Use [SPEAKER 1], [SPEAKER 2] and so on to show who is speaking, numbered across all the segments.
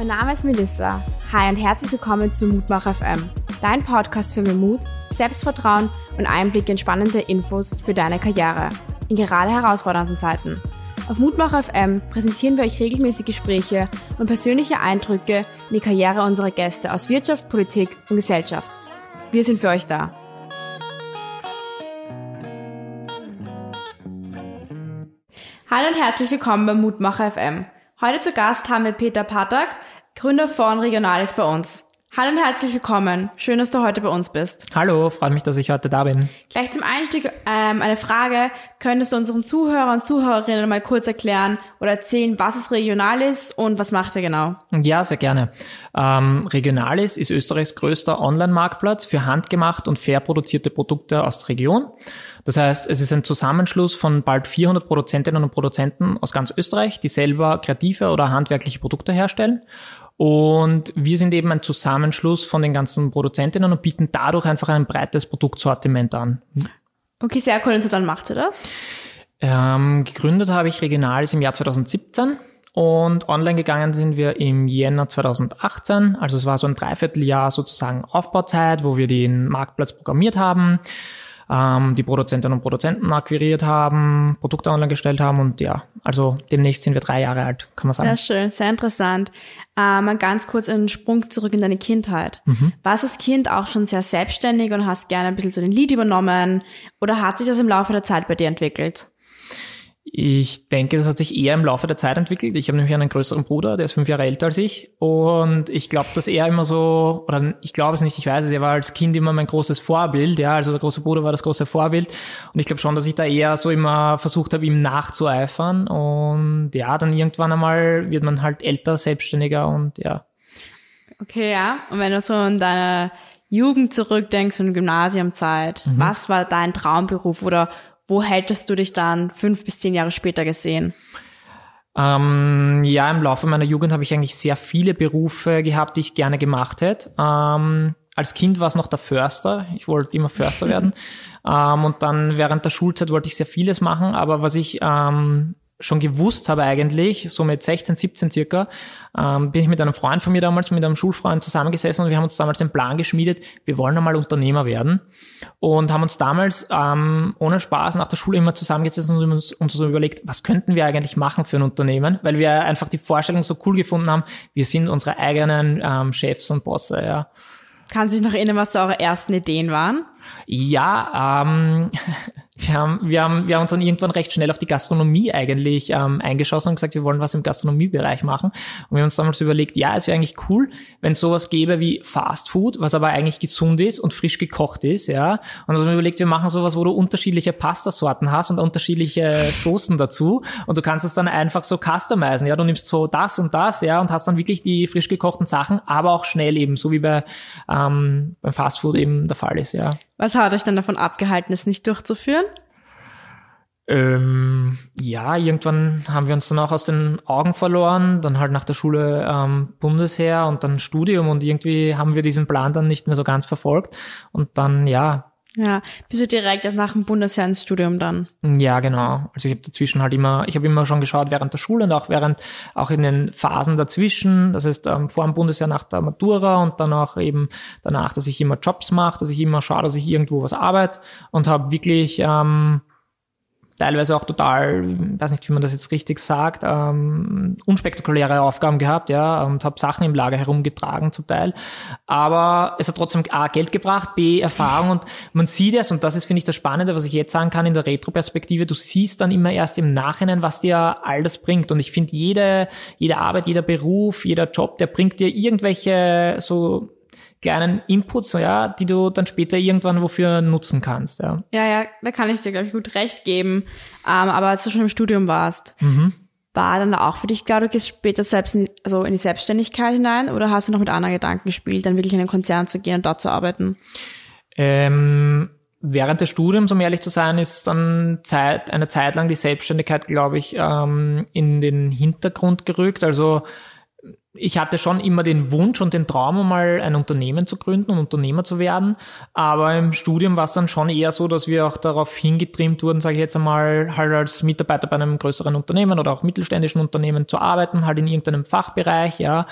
[SPEAKER 1] Mein Name ist Melissa. Hi und herzlich willkommen zu Mutmach FM, dein Podcast für mehr Mut, Selbstvertrauen und Einblick in spannende Infos für deine Karriere in gerade herausfordernden Zeiten. Auf Mutmach FM präsentieren wir euch regelmäßig Gespräche und persönliche Eindrücke in die Karriere unserer Gäste aus Wirtschaft, Politik und Gesellschaft. Wir sind für euch da. Hallo und herzlich willkommen bei Mutmacher FM. Heute zu Gast haben wir Peter Patak, Gründer von Regionalis bei uns. Hallo und herzlich willkommen. Schön, dass du heute bei uns bist.
[SPEAKER 2] Hallo, freut mich, dass ich heute da bin.
[SPEAKER 1] Gleich zum Einstieg ähm, eine Frage. Könntest du unseren Zuhörern und Zuhörerinnen mal kurz erklären oder erzählen, was es Regionalis und was macht ihr genau?
[SPEAKER 2] Ja, sehr gerne. Ähm, Regionalis ist Österreichs größter Online-Marktplatz für handgemacht und fair produzierte Produkte aus der Region. Das heißt, es ist ein Zusammenschluss von bald 400 Produzentinnen und Produzenten aus ganz Österreich, die selber kreative oder handwerkliche Produkte herstellen. Und wir sind eben ein Zusammenschluss von den ganzen Produzentinnen und bieten dadurch einfach ein breites Produktsortiment an.
[SPEAKER 1] Okay, sehr cool. Und so dann macht ihr das?
[SPEAKER 2] Ähm, gegründet habe ich Regionalis im Jahr 2017 und online gegangen sind wir im Jänner 2018. Also es war so ein Dreivierteljahr sozusagen Aufbauzeit, wo wir den Marktplatz programmiert haben ähm, die Produzentinnen und Produzenten akquiriert haben, Produkte online gestellt haben und ja, also demnächst sind wir drei Jahre alt, kann man sagen.
[SPEAKER 1] Sehr schön, sehr interessant. Ähm, mal ganz kurz einen Sprung zurück in deine Kindheit. Mhm. Warst du als Kind auch schon sehr selbstständig und hast gerne ein bisschen so den Lied übernommen oder hat sich das im Laufe der Zeit bei dir entwickelt?
[SPEAKER 2] Ich denke, das hat sich eher im Laufe der Zeit entwickelt. Ich habe nämlich einen größeren Bruder, der ist fünf Jahre älter als ich. Und ich glaube, dass er immer so, oder ich glaube es nicht, ich weiß es, er war als Kind immer mein großes Vorbild. Ja, also der große Bruder war das große Vorbild. Und ich glaube schon, dass ich da eher so immer versucht habe, ihm nachzueifern. Und ja, dann irgendwann einmal wird man halt älter, selbstständiger und ja.
[SPEAKER 1] Okay, ja. Und wenn du so in deine Jugend zurückdenkst und Gymnasiumzeit, mhm. was war dein Traumberuf oder wo hättest du dich dann fünf bis zehn Jahre später gesehen?
[SPEAKER 2] Ähm, ja, im Laufe meiner Jugend habe ich eigentlich sehr viele Berufe gehabt, die ich gerne gemacht hätte. Ähm, als Kind war es noch der Förster. Ich wollte immer Förster werden. ähm, und dann während der Schulzeit wollte ich sehr vieles machen. Aber was ich ähm, schon gewusst habe eigentlich, so mit 16, 17 circa, ähm, bin ich mit einem Freund von mir damals, mit einem Schulfreund zusammengesessen und wir haben uns damals den Plan geschmiedet, wir wollen einmal Unternehmer werden und haben uns damals ähm, ohne Spaß nach der Schule immer zusammengesessen und uns, uns so überlegt, was könnten wir eigentlich machen für ein Unternehmen, weil wir einfach die Vorstellung so cool gefunden haben, wir sind unsere eigenen ähm, Chefs und Bosse, ja.
[SPEAKER 1] Kann sich noch erinnern, was so eure ersten Ideen waren?
[SPEAKER 2] Ja, ähm, wir haben, wir haben, wir haben uns dann irgendwann recht schnell auf die Gastronomie eigentlich ähm, eingeschossen und gesagt, wir wollen was im Gastronomiebereich machen. Und wir haben uns damals überlegt, ja, es wäre eigentlich cool, wenn es sowas gäbe wie Fast Food, was aber eigentlich gesund ist und frisch gekocht ist, ja. Und dann haben wir überlegt, wir machen sowas, wo du unterschiedliche Pastasorten hast und unterschiedliche Soßen dazu. Und du kannst es dann einfach so customizen, ja. Du nimmst so das und das, ja, und hast dann wirklich die frisch gekochten Sachen, aber auch schnell eben, so wie bei ähm, beim Fast Food eben der Fall ist, ja.
[SPEAKER 1] Was hat euch dann davon abgehalten, es nicht durchzuführen?
[SPEAKER 2] Ähm, ja, irgendwann haben wir uns dann auch aus den Augen verloren, dann halt nach der Schule ähm, Bundesheer und dann Studium und irgendwie haben wir diesen Plan dann nicht mehr so ganz verfolgt und dann, ja.
[SPEAKER 1] Ja, bist du direkt erst nach dem Bundesheer ins Studium dann?
[SPEAKER 2] Ja, genau. Also ich habe dazwischen halt immer, ich habe immer schon geschaut während der Schule und auch während, auch in den Phasen dazwischen, das heißt ähm, vor dem Bundesheer nach der Matura und dann auch eben danach, dass ich immer Jobs mache, dass ich immer schaue, dass ich irgendwo was arbeite und habe wirklich ähm, teilweise auch total, weiß nicht, wie man das jetzt richtig sagt, ähm, unspektakuläre Aufgaben gehabt, ja, und habe Sachen im Lager herumgetragen zum Teil. Aber es hat trotzdem A, Geld gebracht, B, Erfahrung und man sieht es, und das ist, finde ich, das Spannende, was ich jetzt sagen kann in der Retro-Perspektive, du siehst dann immer erst im Nachhinein, was dir all das bringt. Und ich finde, jede, jede Arbeit, jeder Beruf, jeder Job, der bringt dir irgendwelche so kleinen Inputs, ja, die du dann später irgendwann wofür nutzen kannst. Ja,
[SPEAKER 1] ja, ja da kann ich dir, glaube ich, gut recht geben. Ähm, aber als du schon im Studium warst, mhm. war dann auch für dich klar, du gehst später selbst in, also in die Selbstständigkeit hinein oder hast du noch mit anderen Gedanken gespielt, dann wirklich in einen Konzern zu gehen und dort zu arbeiten?
[SPEAKER 2] Ähm, während des Studiums, um ehrlich zu sein, ist dann Zeit, eine Zeit lang die Selbstständigkeit, glaube ich, ähm, in den Hintergrund gerückt. Also ich hatte schon immer den Wunsch und den Traum, mal ein Unternehmen zu gründen und Unternehmer zu werden. Aber im Studium war es dann schon eher so, dass wir auch darauf hingetrimmt wurden, sage ich jetzt einmal, halt als Mitarbeiter bei einem größeren Unternehmen oder auch mittelständischen Unternehmen zu arbeiten, halt in irgendeinem Fachbereich, ja.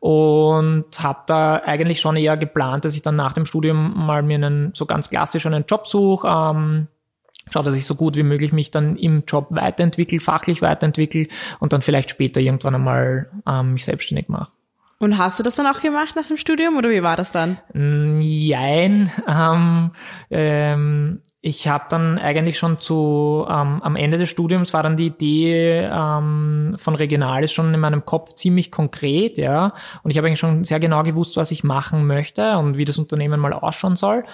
[SPEAKER 2] Und habe da eigentlich schon eher geplant, dass ich dann nach dem Studium mal mir einen so ganz klassisch einen Job suche. Ähm, Schau, dass ich so gut wie möglich mich dann im Job weiterentwickle, fachlich weiterentwickle und dann vielleicht später irgendwann einmal ähm, mich selbstständig mache.
[SPEAKER 1] Und hast du das dann auch gemacht nach dem Studium oder wie war das dann?
[SPEAKER 2] Mm, jein. Ähm, ähm, ich habe dann eigentlich schon zu ähm, am Ende des Studiums war dann die Idee ähm, von Regionalis schon in meinem Kopf ziemlich konkret, ja. Und ich habe eigentlich schon sehr genau gewusst, was ich machen möchte und wie das Unternehmen mal ausschauen soll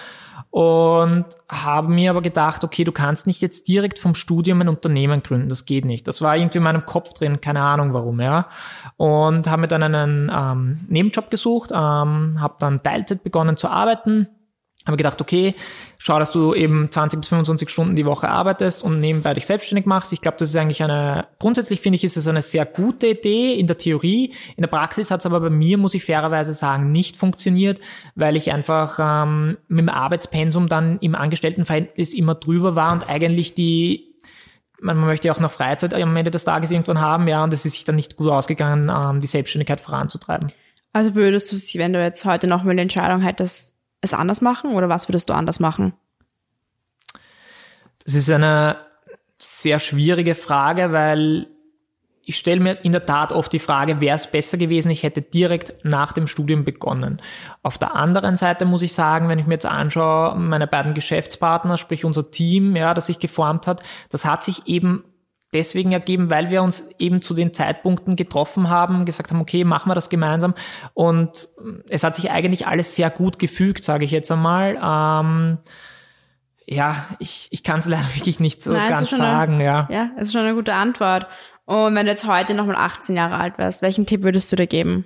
[SPEAKER 2] und habe mir aber gedacht, okay, du kannst nicht jetzt direkt vom Studium ein Unternehmen gründen, das geht nicht. Das war irgendwie in meinem Kopf drin, keine Ahnung warum, ja. Und habe mir dann einen ähm, Nebenjob gesucht, ähm, habe dann Teilzeit begonnen zu arbeiten habe gedacht, okay, schau, dass du eben 20 bis 25 Stunden die Woche arbeitest und nebenbei dich selbstständig machst. Ich glaube, das ist eigentlich eine, grundsätzlich finde ich, ist es eine sehr gute Idee in der Theorie. In der Praxis hat es aber bei mir, muss ich fairerweise sagen, nicht funktioniert, weil ich einfach ähm, mit dem Arbeitspensum dann im Angestelltenverhältnis immer drüber war und eigentlich die man möchte ja auch noch Freizeit am Ende des Tages irgendwann haben, ja, und es ist sich dann nicht gut ausgegangen, ähm, die Selbstständigkeit voranzutreiben.
[SPEAKER 1] Also würdest du, wenn du jetzt heute noch mal eine Entscheidung hättest, es anders machen oder was würdest du anders machen?
[SPEAKER 2] Das ist eine sehr schwierige Frage, weil ich stelle mir in der Tat oft die Frage, wäre es besser gewesen, ich hätte direkt nach dem Studium begonnen. Auf der anderen Seite muss ich sagen, wenn ich mir jetzt anschaue, meine beiden Geschäftspartner, sprich unser Team, ja, das sich geformt hat, das hat sich eben deswegen ergeben, weil wir uns eben zu den Zeitpunkten getroffen haben, gesagt haben, okay, machen wir das gemeinsam. Und es hat sich eigentlich alles sehr gut gefügt, sage ich jetzt einmal. Ähm, ja, ich, ich kann es leider wirklich nicht so Nein, ganz sagen.
[SPEAKER 1] Eine,
[SPEAKER 2] ja,
[SPEAKER 1] ja, es ist schon eine gute Antwort. Und wenn du jetzt heute nochmal 18 Jahre alt wärst, welchen Tipp würdest du dir geben?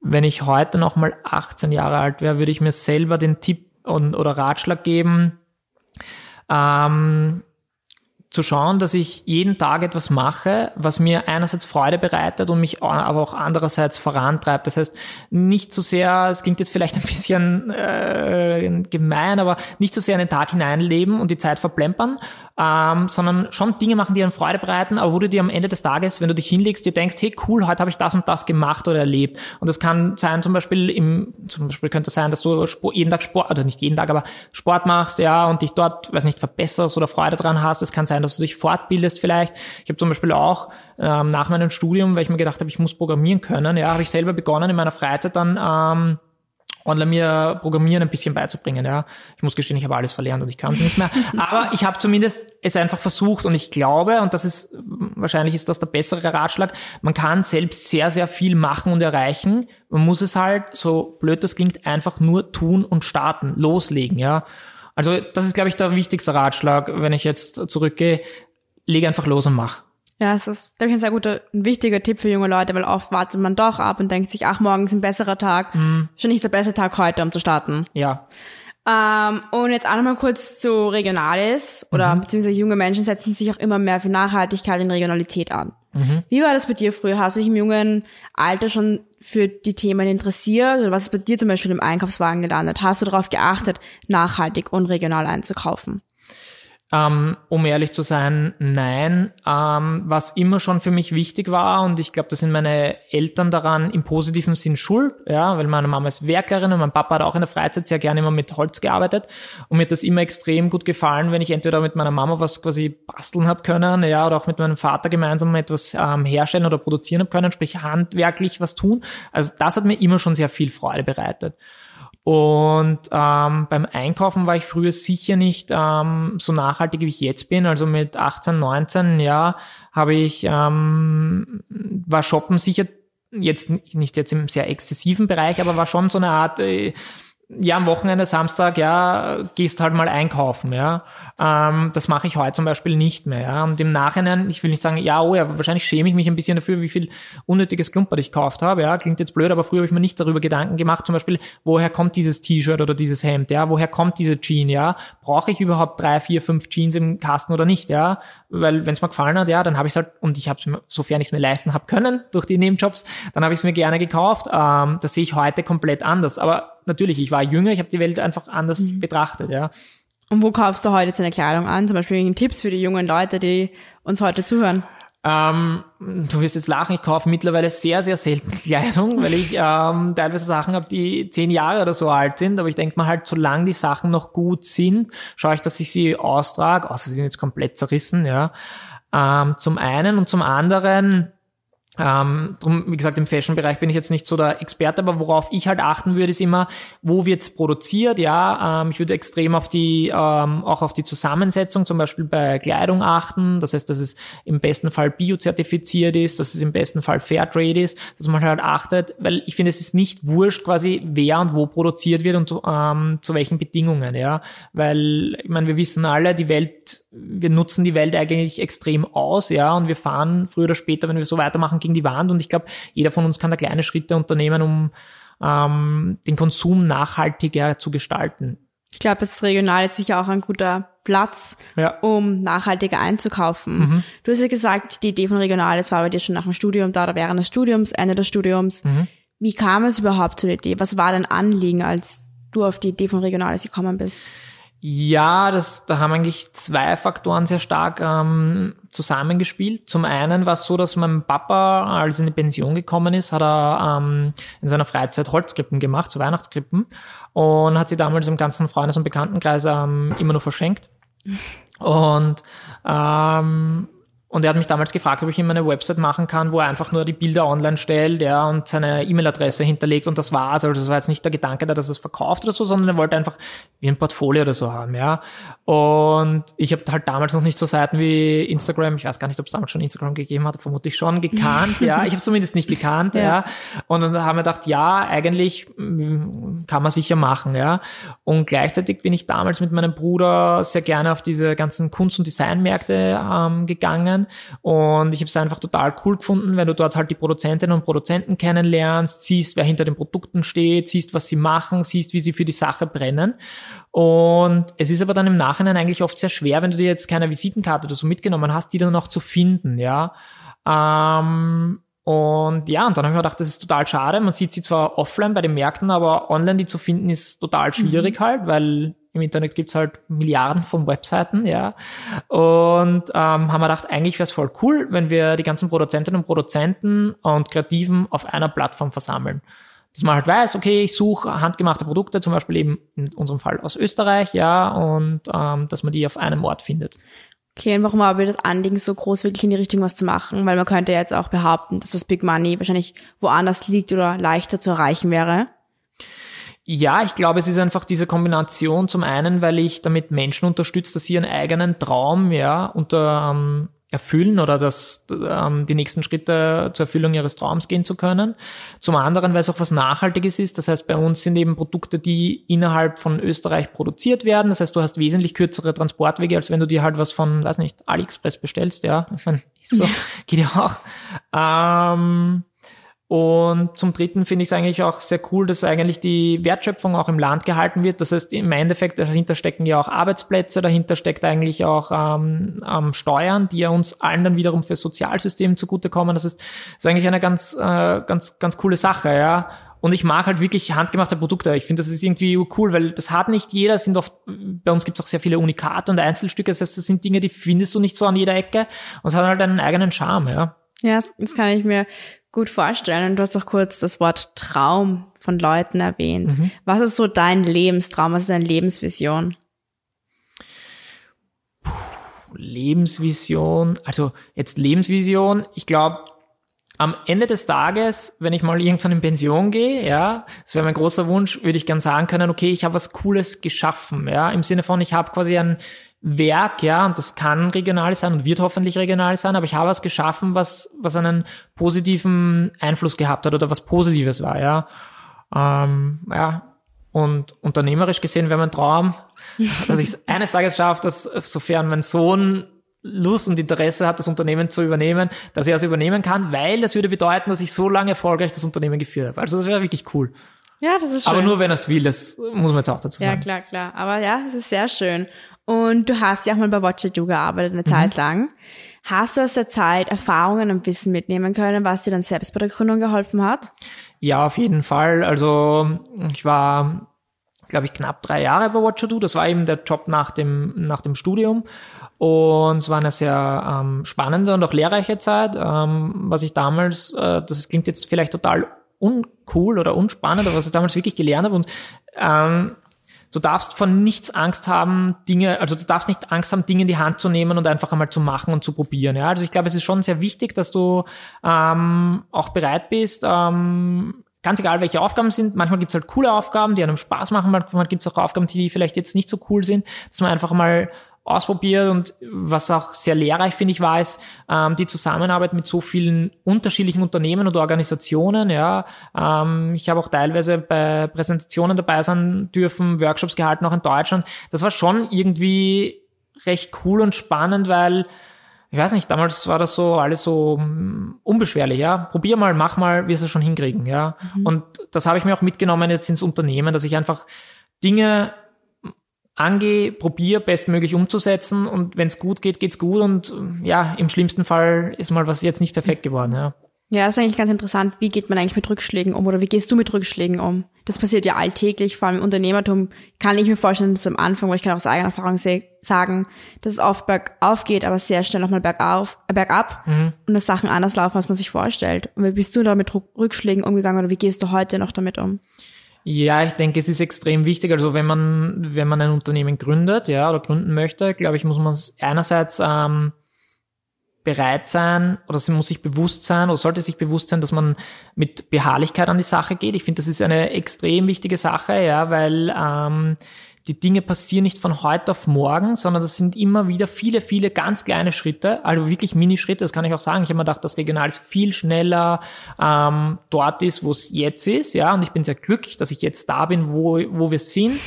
[SPEAKER 2] Wenn ich heute nochmal 18 Jahre alt wäre, würde ich mir selber den Tipp und, oder Ratschlag geben, ähm, zu schauen, dass ich jeden Tag etwas mache, was mir einerseits Freude bereitet und mich aber auch andererseits vorantreibt. Das heißt, nicht so sehr, es klingt jetzt vielleicht ein bisschen äh, gemein, aber nicht so sehr in den Tag hineinleben und die Zeit verplempern, ähm, sondern schon Dinge machen, die einen Freude bereiten, aber wo du dir am Ende des Tages, wenn du dich hinlegst, dir denkst, hey cool, heute habe ich das und das gemacht oder erlebt. Und das kann sein, zum Beispiel im, zum Beispiel könnte es sein, dass du jeden Tag Sport, oder nicht jeden Tag, aber Sport machst, ja, und dich dort, weiß nicht, verbesserst oder Freude dran hast. Es kann sein, dass du dich fortbildest vielleicht. Ich habe zum Beispiel auch ähm, nach meinem Studium, weil ich mir gedacht habe, ich muss programmieren können, ja, habe ich selber begonnen in meiner Freizeit dann ähm, online mir Programmieren ein bisschen beizubringen. Ja, ich muss gestehen, ich habe alles verlernt und ich kann es nicht mehr. Aber ich habe zumindest es einfach versucht und ich glaube, und das ist wahrscheinlich ist das der bessere Ratschlag, man kann selbst sehr sehr viel machen und erreichen. Man muss es halt, so blöd das klingt, einfach nur tun und starten, loslegen. Ja, also das ist glaube ich der wichtigste Ratschlag, wenn ich jetzt zurückgehe. Lege einfach los und mach.
[SPEAKER 1] Ja, es ist, glaube ich, ein sehr guter, ein wichtiger Tipp für junge Leute, weil oft wartet man doch ab und denkt sich, ach, morgen ist ein besserer Tag. Mhm. Schon nicht der beste Tag heute, um zu starten.
[SPEAKER 2] Ja.
[SPEAKER 1] Ähm, und jetzt auch nochmal kurz zu Regionalis oder mhm. beziehungsweise junge Menschen setzen sich auch immer mehr für Nachhaltigkeit und Regionalität an. Mhm. Wie war das bei dir früher? Hast du dich im jungen Alter schon für die Themen interessiert oder was ist bei dir zum Beispiel im Einkaufswagen gelandet? Hast du darauf geachtet, nachhaltig und regional einzukaufen?
[SPEAKER 2] Ähm, um ehrlich zu sein, nein. Ähm, was immer schon für mich wichtig war, und ich glaube, da sind meine Eltern daran im positiven Sinn schuld, ja, weil meine Mama ist Werkerin und mein Papa hat auch in der Freizeit sehr gerne immer mit Holz gearbeitet. Und mir hat das immer extrem gut gefallen, wenn ich entweder mit meiner Mama was quasi basteln habe können, ja, oder auch mit meinem Vater gemeinsam etwas ähm, herstellen oder produzieren habe können, sprich handwerklich was tun. Also das hat mir immer schon sehr viel Freude bereitet. Und ähm, beim Einkaufen war ich früher sicher nicht ähm, so nachhaltig, wie ich jetzt bin. Also mit 18, 19, ja, habe ich, ähm, war Shoppen sicher jetzt nicht jetzt im sehr exzessiven Bereich, aber war schon so eine Art, äh, ja, am Wochenende, Samstag, ja, gehst halt mal einkaufen, ja. Ähm, das mache ich heute zum Beispiel nicht mehr, ja. Und im Nachhinein, ich will nicht sagen, ja, oh ja, wahrscheinlich schäme ich mich ein bisschen dafür, wie viel unnötiges Klumper ich gekauft habe, ja. Klingt jetzt blöd, aber früher habe ich mir nicht darüber Gedanken gemacht, zum Beispiel, woher kommt dieses T-Shirt oder dieses Hemd, ja. Woher kommt diese Jeans, ja. Brauche ich überhaupt drei, vier, fünf Jeans im Kasten oder nicht, ja. Weil, wenn es mir gefallen hat, ja, dann habe ich halt, und ich habe es mir, sofern ich es mir leisten habe können, durch die Nebenjobs, dann habe ich es mir gerne gekauft. Ähm, das sehe ich heute komplett anders. Aber natürlich, ich war jünger, ich habe die Welt einfach anders mhm. betrachtet, ja.
[SPEAKER 1] Und wo kaufst du heute deine Kleidung an? Zum Beispiel Tipps für die jungen Leute, die uns heute zuhören.
[SPEAKER 2] Ähm, du wirst jetzt lachen, ich kaufe mittlerweile sehr, sehr selten Kleidung, weil ich ähm, teilweise Sachen habe, die zehn Jahre oder so alt sind. Aber ich denke mal halt, solange die Sachen noch gut sind, schaue ich, dass ich sie austrage, außer sie sind jetzt komplett zerrissen, ja. Ähm, zum einen und zum anderen ähm, drum, wie gesagt, im Fashion-Bereich bin ich jetzt nicht so der Experte, aber worauf ich halt achten würde, ist immer, wo wird's produziert, ja. Ähm, ich würde extrem auf die, ähm, auch auf die Zusammensetzung, zum Beispiel bei Kleidung achten. Das heißt, dass es im besten Fall biozertifiziert ist, dass es im besten Fall Fairtrade ist, dass man halt achtet, weil ich finde, es ist nicht wurscht quasi, wer und wo produziert wird und ähm, zu welchen Bedingungen, ja. Weil, ich meine, wir wissen alle, die Welt wir nutzen die Welt eigentlich extrem aus, ja, und wir fahren früher oder später, wenn wir so weitermachen, gegen die Wand. Und ich glaube, jeder von uns kann da kleine Schritte unternehmen, um ähm, den Konsum nachhaltiger zu gestalten.
[SPEAKER 1] Ich glaube, das Regional ist sicher auch ein guter Platz, ja. um nachhaltiger einzukaufen. Mhm. Du hast ja gesagt, die Idee von Regional, das war bei dir schon nach dem Studium da oder während des Studiums, Ende des Studiums. Mhm. Wie kam es überhaupt zu der Idee? Was war dein Anliegen, als du auf die Idee von Regionales gekommen bist?
[SPEAKER 2] Ja, das, da haben eigentlich zwei Faktoren sehr stark ähm, zusammengespielt. Zum einen war es so, dass mein Papa, als er in die Pension gekommen ist, hat er ähm, in seiner Freizeit Holzkrippen gemacht, so Weihnachtskrippen, und hat sie damals im ganzen Freundes- und Bekanntenkreis ähm, immer nur verschenkt. Und ähm, und er hat mich damals gefragt, ob ich ihm eine Website machen kann, wo er einfach nur die Bilder online stellt, ja, und seine E-Mail-Adresse hinterlegt und das war's. Also das war jetzt nicht der Gedanke, dass er es verkauft oder so, sondern er wollte einfach wie ein Portfolio oder so haben, ja. Und ich habe halt damals noch nicht so Seiten wie Instagram, ich weiß gar nicht, ob es damals schon Instagram gegeben hat, vermutlich schon gekannt, ja. Ich habe zumindest nicht gekannt, ja. ja. Und dann haben wir gedacht, ja, eigentlich mm, kann man sicher machen, ja. Und gleichzeitig bin ich damals mit meinem Bruder sehr gerne auf diese ganzen Kunst- und Designmärkte ähm, gegangen und ich habe es einfach total cool gefunden, wenn du dort halt die Produzentinnen und Produzenten kennenlernst, siehst, wer hinter den Produkten steht, siehst, was sie machen, siehst, wie sie für die Sache brennen. Und es ist aber dann im Nachhinein eigentlich oft sehr schwer, wenn du dir jetzt keine Visitenkarte oder so mitgenommen hast, die dann noch zu finden, ja. Ähm, und ja, und dann habe ich mir gedacht, das ist total schade. Man sieht sie zwar offline bei den Märkten, aber online die zu finden ist total schwierig mhm. halt, weil im Internet gibt's halt Milliarden von Webseiten, ja. Und ähm, haben wir gedacht, eigentlich wäre es voll cool, wenn wir die ganzen Produzentinnen und Produzenten und Kreativen auf einer Plattform versammeln. Dass man halt weiß, okay, ich suche handgemachte Produkte, zum Beispiel eben in unserem Fall aus Österreich, ja, und ähm, dass man die auf einem Ort findet.
[SPEAKER 1] Okay, und warum haben wir das Anliegen so groß, wirklich in die Richtung was zu machen? Weil man könnte jetzt auch behaupten, dass das Big Money wahrscheinlich woanders liegt oder leichter zu erreichen wäre.
[SPEAKER 2] Ja, ich glaube, es ist einfach diese Kombination zum einen, weil ich damit Menschen unterstütze, dass sie ihren eigenen Traum ja unter ähm, erfüllen oder dass ähm, die nächsten Schritte zur Erfüllung ihres Traums gehen zu können. Zum anderen, weil es auch was Nachhaltiges ist. Das heißt, bei uns sind eben Produkte, die innerhalb von Österreich produziert werden. Das heißt, du hast wesentlich kürzere Transportwege, als wenn du dir halt was von, weiß nicht, AliExpress bestellst. Ja, ich meine, so, geht ja auch. Ähm, und zum Dritten finde ich es eigentlich auch sehr cool, dass eigentlich die Wertschöpfung auch im Land gehalten wird. Das heißt, im Endeffekt dahinter stecken ja auch Arbeitsplätze, dahinter steckt eigentlich auch ähm, ähm, Steuern, die ja uns allen dann wiederum für Sozialsystem zugutekommen. Das ist, ist eigentlich eine ganz, äh, ganz, ganz coole Sache, ja. Und ich mag halt wirklich handgemachte Produkte. Ich finde, das ist irgendwie cool, weil das hat nicht jeder. sind oft, bei uns gibt es auch sehr viele Unikate und Einzelstücke. Das heißt, das sind Dinge, die findest du nicht so an jeder Ecke. Und es hat halt einen eigenen Charme, ja.
[SPEAKER 1] Ja, das kann ich mir gut vorstellen. Und du hast auch kurz das Wort Traum von Leuten erwähnt. Mhm. Was ist so dein Lebenstraum? Was ist deine Lebensvision?
[SPEAKER 2] Puh, Lebensvision. Also jetzt Lebensvision. Ich glaube, am Ende des Tages, wenn ich mal irgendwann in Pension gehe, ja, das wäre mein großer Wunsch, würde ich gern sagen können, okay, ich habe was Cooles geschaffen, ja, im Sinne von, ich habe quasi ein Werk, ja, und das kann regional sein und wird hoffentlich regional sein, aber ich habe was geschaffen, was, was einen positiven Einfluss gehabt hat oder was Positives war, ja. Ähm, ja, Und unternehmerisch gesehen wäre mein Traum, dass ich es eines Tages schaffe, dass sofern mein Sohn Lust und Interesse hat, das Unternehmen zu übernehmen, dass er es übernehmen kann, weil das würde bedeuten, dass ich so lange erfolgreich das Unternehmen geführt habe. Also das wäre wirklich cool.
[SPEAKER 1] Ja, das ist schön.
[SPEAKER 2] Aber nur wenn er es will, das muss man jetzt auch dazu sagen.
[SPEAKER 1] Ja, klar, klar. Aber ja, es ist sehr schön. Und du hast ja auch mal bei Watch It Do gearbeitet, eine mhm. Zeit lang. Hast du aus der Zeit Erfahrungen und Wissen mitnehmen können, was dir dann selbst bei der Gründung geholfen hat?
[SPEAKER 2] Ja, auf jeden Fall. Also ich war, glaube ich, knapp drei Jahre bei Watch It Do. Das war eben der Job nach dem, nach dem Studium. Und es war eine sehr ähm, spannende und auch lehrreiche Zeit, ähm, was ich damals, äh, das klingt jetzt vielleicht total uncool oder unspannend, aber was ich damals wirklich gelernt habe. Und ähm, du darfst von nichts Angst haben, Dinge, also du darfst nicht Angst haben, Dinge in die Hand zu nehmen und einfach einmal zu machen und zu probieren. Ja? Also ich glaube, es ist schon sehr wichtig, dass du ähm, auch bereit bist, ähm, ganz egal welche Aufgaben sind, manchmal gibt's halt coole Aufgaben, die einem Spaß machen, manchmal gibt's auch Aufgaben, die vielleicht jetzt nicht so cool sind, dass man einfach mal ausprobiert und was auch sehr lehrreich finde ich war, ist ähm, die Zusammenarbeit mit so vielen unterschiedlichen Unternehmen und Organisationen. Ja, ähm, ich habe auch teilweise bei Präsentationen dabei sein dürfen, Workshops gehalten auch in Deutschland. Das war schon irgendwie recht cool und spannend, weil ich weiß nicht, damals war das so alles so mm, unbeschwerlich, ja. Probier mal, mach mal, wirst du schon hinkriegen, ja. Mhm. Und das habe ich mir auch mitgenommen jetzt ins Unternehmen, dass ich einfach Dinge angehe, probiere bestmöglich umzusetzen und wenn es gut geht, geht's gut und ja, im schlimmsten Fall ist mal was jetzt nicht perfekt geworden, ja.
[SPEAKER 1] Ja, das ist eigentlich ganz interessant. Wie geht man eigentlich mit Rückschlägen um oder wie gehst du mit Rückschlägen um? Das passiert ja alltäglich, vor allem im Unternehmertum. Kann ich mir vorstellen, dass am Anfang, weil ich kann aus eigener Erfahrung sagen, dass es oft bergauf geht, aber sehr schnell nochmal bergauf, äh, bergab mhm. und dass Sachen anders laufen, als man sich vorstellt. Und wie bist du da mit Rückschlägen umgegangen oder wie gehst du heute noch damit um?
[SPEAKER 2] Ja, ich denke, es ist extrem wichtig. Also wenn man, wenn man ein Unternehmen gründet, ja, oder gründen möchte, glaube ich, muss man einerseits ähm, bereit sein oder sie muss sich bewusst sein oder sollte sich bewusst sein, dass man mit Beharrlichkeit an die Sache geht. Ich finde, das ist eine extrem wichtige Sache, ja, weil ähm, die Dinge passieren nicht von heute auf morgen, sondern das sind immer wieder viele, viele ganz kleine Schritte, also wirklich Minischritte, das kann ich auch sagen. Ich habe mir gedacht, dass Regionals viel schneller ähm, dort ist, wo es jetzt ist, ja, und ich bin sehr glücklich, dass ich jetzt da bin, wo, wo wir sind.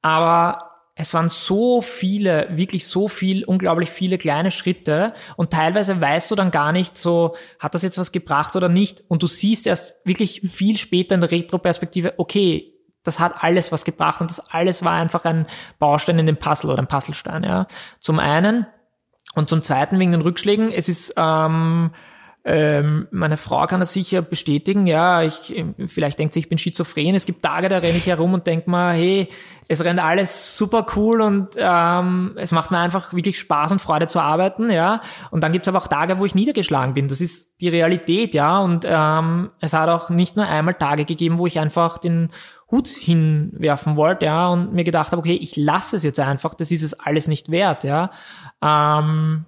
[SPEAKER 2] Aber es waren so viele, wirklich so viel, unglaublich viele kleine Schritte und teilweise weißt du dann gar nicht so, hat das jetzt was gebracht oder nicht und du siehst erst wirklich viel später in der Retroperspektive, okay, das hat alles was gebracht und das alles war einfach ein Baustein in dem Puzzle oder ein Puzzlestein. Ja. Zum einen und zum zweiten wegen den Rückschlägen. Es ist ähm, ähm, meine Frau kann das sicher bestätigen. Ja, ich vielleicht denkt sie, ich bin schizophren. Es gibt Tage, da renne ich herum und denke mal, hey, es rennt alles super cool und ähm, es macht mir einfach wirklich Spaß und Freude zu arbeiten. Ja, und dann gibt's aber auch Tage, wo ich niedergeschlagen bin. Das ist die Realität. Ja, und ähm, es hat auch nicht nur einmal Tage gegeben, wo ich einfach den Hut hinwerfen wollte, ja, und mir gedacht habe, okay, ich lasse es jetzt einfach, das ist es alles nicht wert, ja. Ähm,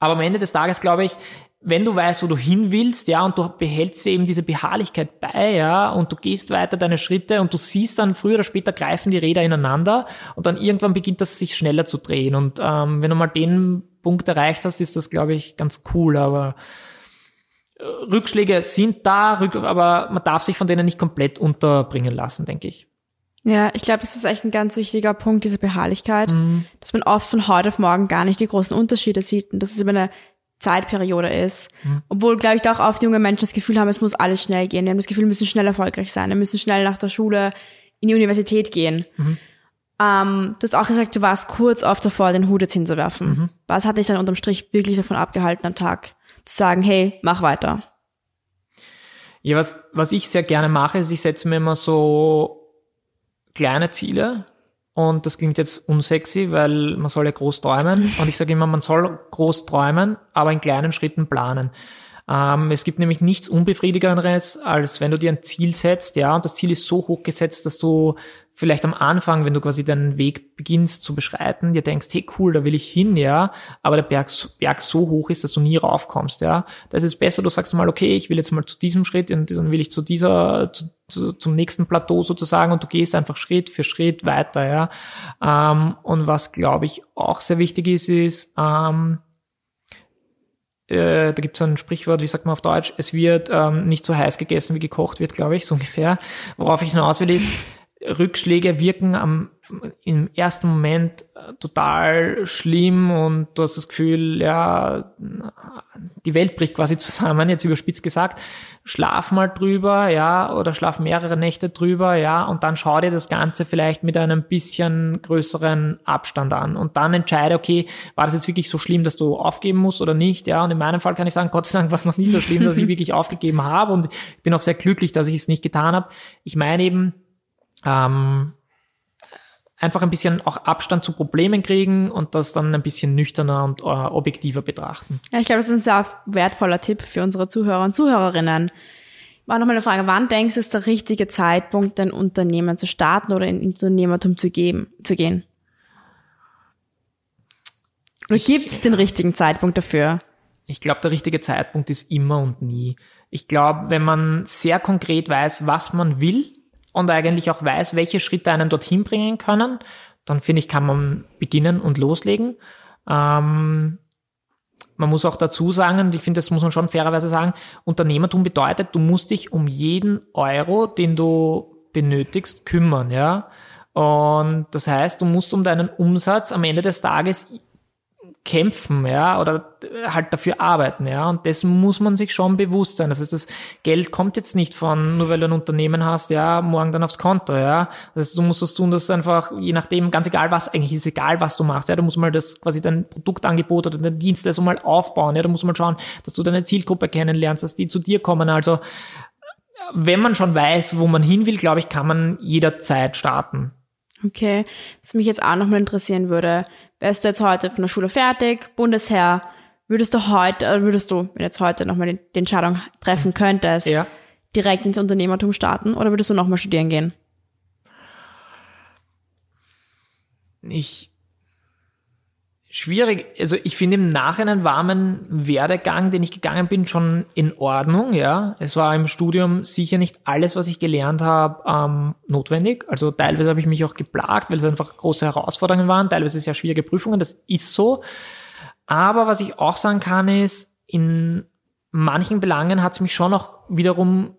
[SPEAKER 2] aber am Ende des Tages glaube ich, wenn du weißt, wo du hin willst, ja, und du behältst eben diese Beharrlichkeit bei, ja, und du gehst weiter deine Schritte und du siehst dann früher oder später greifen die Räder ineinander und dann irgendwann beginnt das sich schneller zu drehen. Und ähm, wenn du mal den Punkt erreicht hast, ist das, glaube ich, ganz cool. Aber Rückschläge sind da, aber man darf sich von denen nicht komplett unterbringen lassen, denke ich.
[SPEAKER 1] Ja, ich glaube, das ist echt ein ganz wichtiger Punkt, diese Beharrlichkeit, mhm. dass man oft von heute auf morgen gar nicht die großen Unterschiede sieht und dass es über eine Zeitperiode ist. Mhm. Obwohl, glaube ich, auch oft junge Menschen das Gefühl haben, es muss alles schnell gehen. Die haben das Gefühl, wir müssen schnell erfolgreich sein. Wir müssen schnell nach der Schule in die Universität gehen. Mhm. Ähm, du hast auch gesagt, du warst kurz oft davor, den Hut jetzt hinzuwerfen. Mhm. Was hat dich dann unterm Strich wirklich davon abgehalten, am Tag sagen, hey, mach weiter?
[SPEAKER 2] Ja, was, was ich sehr gerne mache, ist, ich setze mir immer so kleine Ziele. Und das klingt jetzt unsexy, weil man soll ja groß träumen. Und ich sage immer, man soll groß träumen, aber in kleinen Schritten planen. Ähm, es gibt nämlich nichts Unbefriedigenderes, als wenn du dir ein Ziel setzt, ja, und das Ziel ist so hoch gesetzt, dass du vielleicht am Anfang, wenn du quasi deinen Weg beginnst zu beschreiten, dir denkst, hey cool, da will ich hin, ja, aber der Berg, Berg so hoch ist, dass du nie raufkommst, ja. Da ist es besser, du sagst mal, okay, ich will jetzt mal zu diesem Schritt und dann will ich zu dieser, zu, zu, zum nächsten Plateau sozusagen und du gehst einfach Schritt für Schritt weiter, ja. Ähm, und was, glaube ich, auch sehr wichtig ist, ist, ähm, äh, da gibt es ein Sprichwort, wie sagt man auf Deutsch, es wird ähm, nicht so heiß gegessen, wie gekocht wird, glaube ich, so ungefähr. Worauf ich hinaus will, ist, Rückschläge wirken am, im ersten Moment äh, total schlimm und du hast das Gefühl, ja, die Welt bricht quasi zusammen, jetzt überspitzt gesagt. Schlaf mal drüber, ja, oder schlaf mehrere Nächte drüber, ja, und dann schau dir das Ganze vielleicht mit einem bisschen größeren Abstand an und dann entscheide, okay, war das jetzt wirklich so schlimm, dass du aufgeben musst oder nicht, ja, und in meinem Fall kann ich sagen, Gott sei Dank war es noch nie so schlimm, dass ich wirklich aufgegeben habe und ich bin auch sehr glücklich, dass ich es nicht getan habe. Ich meine eben, ähm, einfach ein bisschen auch Abstand zu Problemen kriegen und das dann ein bisschen nüchterner und äh, objektiver betrachten.
[SPEAKER 1] Ja, ich glaube, das ist ein sehr wertvoller Tipp für unsere Zuhörer und Zuhörerinnen. War nochmal eine Frage, wann denkst du, ist der richtige Zeitpunkt, ein Unternehmen zu starten oder in Unternehmertum zu, geben, zu gehen? Oder gibt es den richtigen Zeitpunkt dafür?
[SPEAKER 2] Ich glaube, der richtige Zeitpunkt ist immer und nie. Ich glaube, wenn man sehr konkret weiß, was man will, und eigentlich auch weiß, welche Schritte einen dorthin bringen können, dann finde ich, kann man beginnen und loslegen. Ähm, man muss auch dazu sagen, und ich finde, das muss man schon fairerweise sagen, Unternehmertum bedeutet, du musst dich um jeden Euro, den du benötigst, kümmern, ja. Und das heißt, du musst um deinen Umsatz am Ende des Tages kämpfen, ja, oder halt dafür arbeiten, ja. Und das muss man sich schon bewusst sein. Das heißt, das Geld kommt jetzt nicht von, nur weil du ein Unternehmen hast, ja, morgen dann aufs Konto, ja. Das heißt, du musst das tun, das einfach, je nachdem, ganz egal was, eigentlich ist egal, was du machst, ja. Du musst mal das, quasi dein Produktangebot oder dein Dienstleistung mal aufbauen, ja. Du musst mal schauen, dass du deine Zielgruppe kennenlernst, dass die zu dir kommen. Also, wenn man schon weiß, wo man hin will, glaube ich, kann man jederzeit starten.
[SPEAKER 1] Okay. Was mich jetzt auch nochmal interessieren würde, wärst du jetzt heute von der Schule fertig, Bundesheer, würdest du heute, oder würdest du, wenn jetzt heute nochmal die, die Entscheidung treffen könntest, ja. direkt ins Unternehmertum starten oder würdest du nochmal studieren gehen?
[SPEAKER 2] Ich schwierig. Also ich finde im Nachhinein war mein Werdegang, den ich gegangen bin, schon in Ordnung. Ja, es war im Studium sicher nicht alles, was ich gelernt habe, ähm, notwendig. Also teilweise habe ich mich auch geplagt, weil es einfach große Herausforderungen waren, teilweise sehr schwierige Prüfungen. Das ist so. Aber was ich auch sagen kann, ist, in manchen Belangen hat es mich schon auch wiederum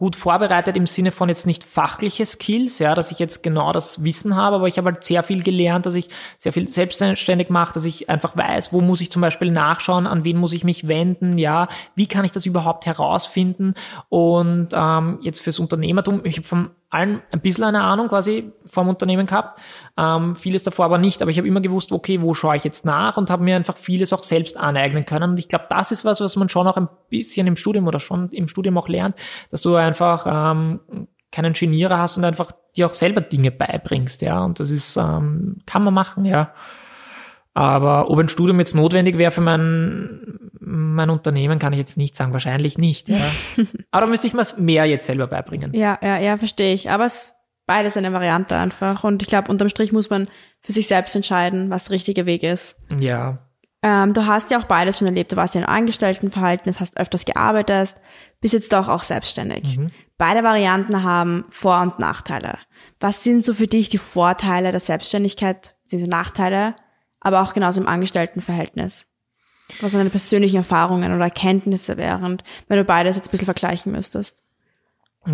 [SPEAKER 2] gut vorbereitet im Sinne von jetzt nicht fachliche Skills, ja, dass ich jetzt genau das Wissen habe, aber ich habe halt sehr viel gelernt, dass ich sehr viel selbstständig mache, dass ich einfach weiß, wo muss ich zum Beispiel nachschauen, an wen muss ich mich wenden, ja, wie kann ich das überhaupt herausfinden? Und ähm, jetzt fürs Unternehmertum, ich habe vom allen ein bisschen eine Ahnung quasi vom Unternehmen gehabt, ähm, vieles davor aber nicht, aber ich habe immer gewusst, okay, wo schaue ich jetzt nach? Und habe mir einfach vieles auch selbst aneignen können. Und ich glaube, das ist was, was man schon auch ein bisschen im Studium oder schon im Studium auch lernt, dass du einfach ähm, keinen Genierer hast und einfach dir auch selber Dinge beibringst, ja, und das ist, ähm, kann man machen, ja. Aber ob ein Studium jetzt notwendig wäre für mein, mein Unternehmen, kann ich jetzt nicht sagen. Wahrscheinlich nicht. Ja. Aber da müsste ich mir mehr jetzt selber beibringen.
[SPEAKER 1] Ja, ja, ja, verstehe ich. Aber es ist beides eine Variante einfach. Und ich glaube, unterm Strich muss man für sich selbst entscheiden, was der richtige Weg ist.
[SPEAKER 2] Ja.
[SPEAKER 1] Ähm, du hast ja auch beides schon erlebt. Du warst ja im Angestelltenverhältnis, hast öfters gearbeitet, bist jetzt doch auch selbstständig. Mhm. Beide Varianten haben Vor- und Nachteile. Was sind so für dich die Vorteile der Selbstständigkeit, diese Nachteile? aber auch genauso im Angestelltenverhältnis. Was waren deine persönlichen Erfahrungen oder Erkenntnisse während, wenn du beides jetzt ein bisschen vergleichen müsstest?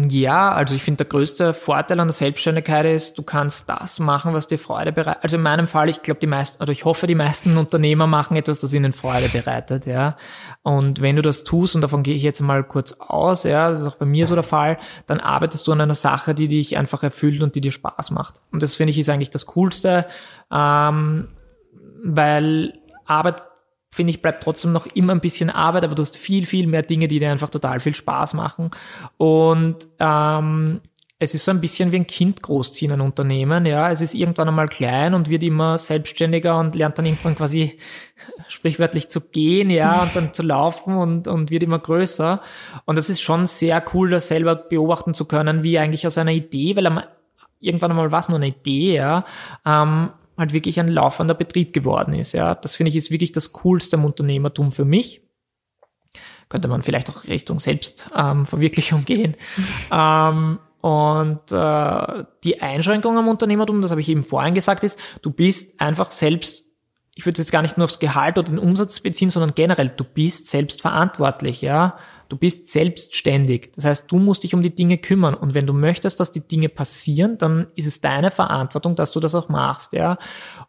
[SPEAKER 2] Ja, also ich finde, der größte Vorteil an der Selbstständigkeit ist, du kannst das machen, was dir Freude bereitet. Also in meinem Fall, ich glaube, die meisten, oder ich hoffe, die meisten Unternehmer machen etwas, das ihnen Freude bereitet, ja. Und wenn du das tust, und davon gehe ich jetzt mal kurz aus, ja, das ist auch bei mir so der Fall, dann arbeitest du an einer Sache, die dich einfach erfüllt und die dir Spaß macht. Und das finde ich ist eigentlich das Coolste. Ähm, weil Arbeit, finde ich, bleibt trotzdem noch immer ein bisschen Arbeit, aber du hast viel, viel mehr Dinge, die dir einfach total viel Spaß machen. Und ähm, es ist so ein bisschen wie ein Kind großziehen, ein Unternehmen. Ja, es ist irgendwann einmal klein und wird immer selbstständiger und lernt dann irgendwann quasi sprichwörtlich zu gehen, ja, und dann zu laufen und, und wird immer größer. Und das ist schon sehr cool, das selber beobachten zu können, wie eigentlich aus einer Idee, weil irgendwann einmal war es nur eine Idee, ja, ähm, halt wirklich ein laufender Betrieb geworden ist. Ja, das finde ich ist wirklich das Coolste am Unternehmertum für mich. Könnte man vielleicht auch Richtung Selbstverwirklichung ähm, gehen. ähm, und äh, die Einschränkung am Unternehmertum, das habe ich eben vorhin gesagt, ist, du bist einfach selbst ich würde jetzt gar nicht nur aufs Gehalt oder den Umsatz beziehen, sondern generell, du bist selbstverantwortlich, ja. Du bist selbstständig. Das heißt, du musst dich um die Dinge kümmern. Und wenn du möchtest, dass die Dinge passieren, dann ist es deine Verantwortung, dass du das auch machst, ja.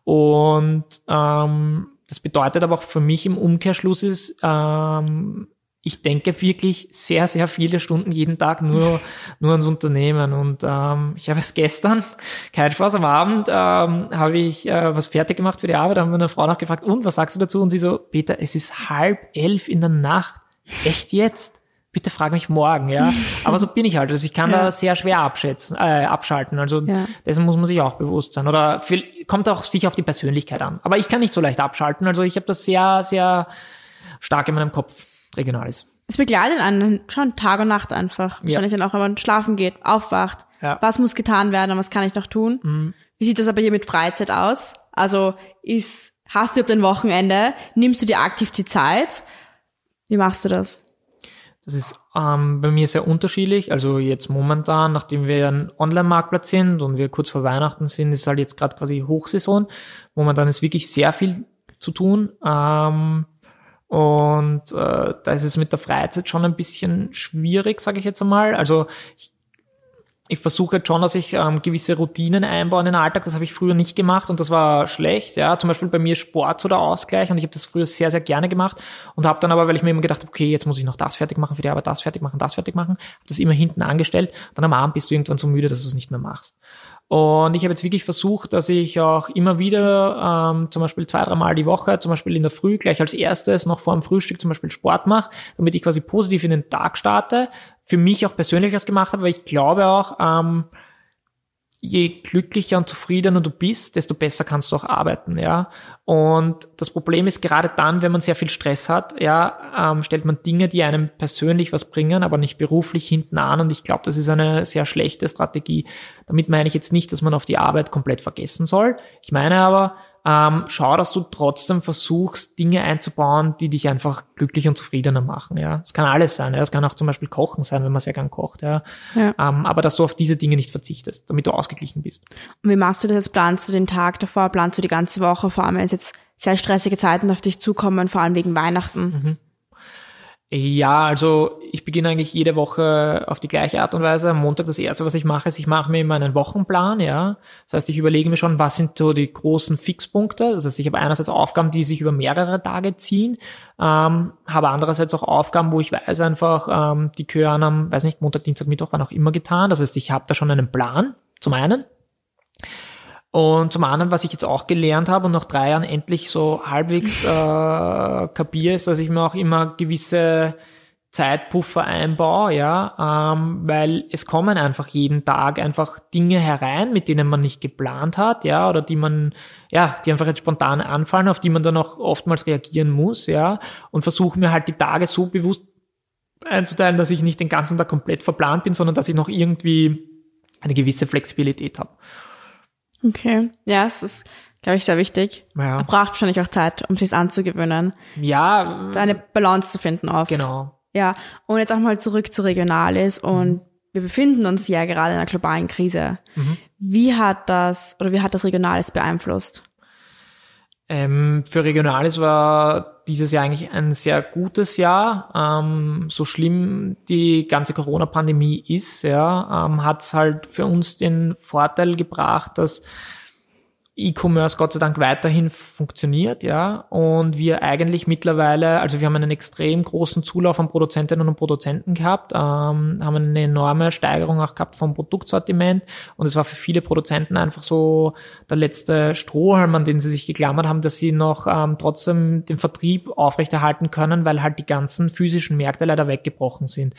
[SPEAKER 2] Und ähm, das bedeutet aber auch für mich im Umkehrschluss ist, ähm, ich denke wirklich sehr, sehr viele Stunden jeden Tag nur, nur ans Unternehmen. Und ähm, ich habe es gestern, kein Spaß, am Abend ähm, habe ich äh, was fertig gemacht für die Arbeit, haben wir eine Frau nachgefragt, und was sagst du dazu? Und sie so, Peter, es ist halb elf in der Nacht. Echt jetzt? Bitte frag mich morgen, ja. Aber so bin ich halt. Also ich kann ja. da sehr schwer abschätzen, äh, abschalten. Also ja. dessen muss man sich auch bewusst sein. Oder viel, kommt auch sicher auf die Persönlichkeit an. Aber ich kann nicht so leicht abschalten. Also ich habe das sehr, sehr stark in meinem Kopf regional ist.
[SPEAKER 1] Es begleitet einen schon Tag und Nacht einfach. Wahrscheinlich ja. dann auch, wenn man schlafen geht, aufwacht. Ja. Was muss getan werden, was kann ich noch tun? Mhm. Wie sieht das aber hier mit Freizeit aus? Also ist, hast du ab dem Wochenende, nimmst du dir aktiv die Zeit? Wie machst du das?
[SPEAKER 2] Das ist ähm, bei mir sehr unterschiedlich. Also jetzt momentan, nachdem wir ein Online-Marktplatz sind und wir kurz vor Weihnachten sind, ist halt jetzt gerade quasi Hochsaison. Momentan ist wirklich sehr viel zu tun. Ähm, und äh, da ist es mit der Freizeit schon ein bisschen schwierig, sage ich jetzt einmal. Also ich, ich versuche schon, dass ich ähm, gewisse Routinen einbaue in den Alltag. Das habe ich früher nicht gemacht und das war schlecht. Ja, zum Beispiel bei mir Sport so der Ausgleich und ich habe das früher sehr, sehr gerne gemacht und habe dann aber, weil ich mir immer gedacht habe, okay, jetzt muss ich noch das fertig machen für die Arbeit, das fertig machen, das fertig machen, habe das immer hinten angestellt. Dann am Abend bist du irgendwann so müde, dass du es nicht mehr machst. Und ich habe jetzt wirklich versucht, dass ich auch immer wieder ähm, zum Beispiel zwei, dreimal die Woche, zum Beispiel in der Früh gleich als erstes noch vor dem Frühstück zum Beispiel Sport mache, damit ich quasi positiv in den Tag starte, für mich auch persönlich was gemacht habe, weil ich glaube auch, ähm, je glücklicher und zufriedener du bist, desto besser kannst du auch arbeiten, ja. Und das Problem ist gerade dann, wenn man sehr viel Stress hat, ja, ähm, stellt man Dinge, die einem persönlich was bringen, aber nicht beruflich hinten an. Und ich glaube, das ist eine sehr schlechte Strategie. Damit meine ich jetzt nicht, dass man auf die Arbeit komplett vergessen soll. Ich meine aber, ähm, schau, dass du trotzdem versuchst, Dinge einzubauen, die dich einfach glücklich und zufriedener machen. Ja, es kann alles sein. Ja, es kann auch zum Beispiel Kochen sein, wenn man sehr gern kocht. Ja, ja. Ähm, aber dass du auf diese Dinge nicht verzichtest, damit du ausgeglichen bist.
[SPEAKER 1] Und wie machst du das? Planst du den Tag davor? Planst du die ganze Woche? Vor allem, wenn es jetzt sehr stressige Zeiten auf dich zukommen, vor allem wegen Weihnachten. Mhm.
[SPEAKER 2] Ja, also ich beginne eigentlich jede Woche auf die gleiche Art und Weise. Am Montag das erste, was ich mache, ist, ich mache mir immer einen Wochenplan, ja. Das heißt, ich überlege mir schon, was sind so die großen Fixpunkte. Das heißt, ich habe einerseits Aufgaben, die sich über mehrere Tage ziehen, ähm, habe andererseits auch Aufgaben, wo ich weiß einfach, ähm, die gehören am, weiß nicht, Montag, Dienstag, Mittwoch, wann auch immer getan. Das heißt, ich habe da schon einen Plan, zum einen. Und zum anderen, was ich jetzt auch gelernt habe und nach drei Jahren endlich so halbwegs äh, kapiere, ist, dass ich mir auch immer gewisse Zeitpuffer einbaue, ja, ähm, weil es kommen einfach jeden Tag einfach Dinge herein, mit denen man nicht geplant hat, ja, oder die man, ja, die einfach jetzt spontan anfallen, auf die man dann auch oftmals reagieren muss, ja, und versuche mir halt die Tage so bewusst einzuteilen, dass ich nicht den ganzen Tag komplett verplant bin, sondern dass ich noch irgendwie eine gewisse Flexibilität habe.
[SPEAKER 1] Okay, ja, es ist, glaube ich, sehr wichtig. Ja. Er braucht wahrscheinlich auch Zeit, um sich anzugewöhnen.
[SPEAKER 2] Ja.
[SPEAKER 1] Eine Balance zu finden oft.
[SPEAKER 2] Genau.
[SPEAKER 1] Ja, und jetzt auch mal zurück zu Regionalis und mhm. wir befinden uns ja gerade in einer globalen Krise. Mhm. Wie hat das oder wie hat das Regionalis beeinflusst?
[SPEAKER 2] Ähm, für Regionalis war dieses Jahr eigentlich ein sehr gutes Jahr. Ähm, so schlimm die ganze Corona-Pandemie ist, ja, ähm, hat es halt für uns den Vorteil gebracht, dass E-Commerce Gott sei Dank weiterhin funktioniert, ja, und wir eigentlich mittlerweile, also wir haben einen extrem großen Zulauf an Produzentinnen und Produzenten gehabt, ähm, haben eine enorme Steigerung auch gehabt vom Produktsortiment und es war für viele Produzenten einfach so der letzte Strohhalm, an den sie sich geklammert haben, dass sie noch ähm, trotzdem den Vertrieb aufrechterhalten können, weil halt die ganzen physischen Märkte leider weggebrochen sind.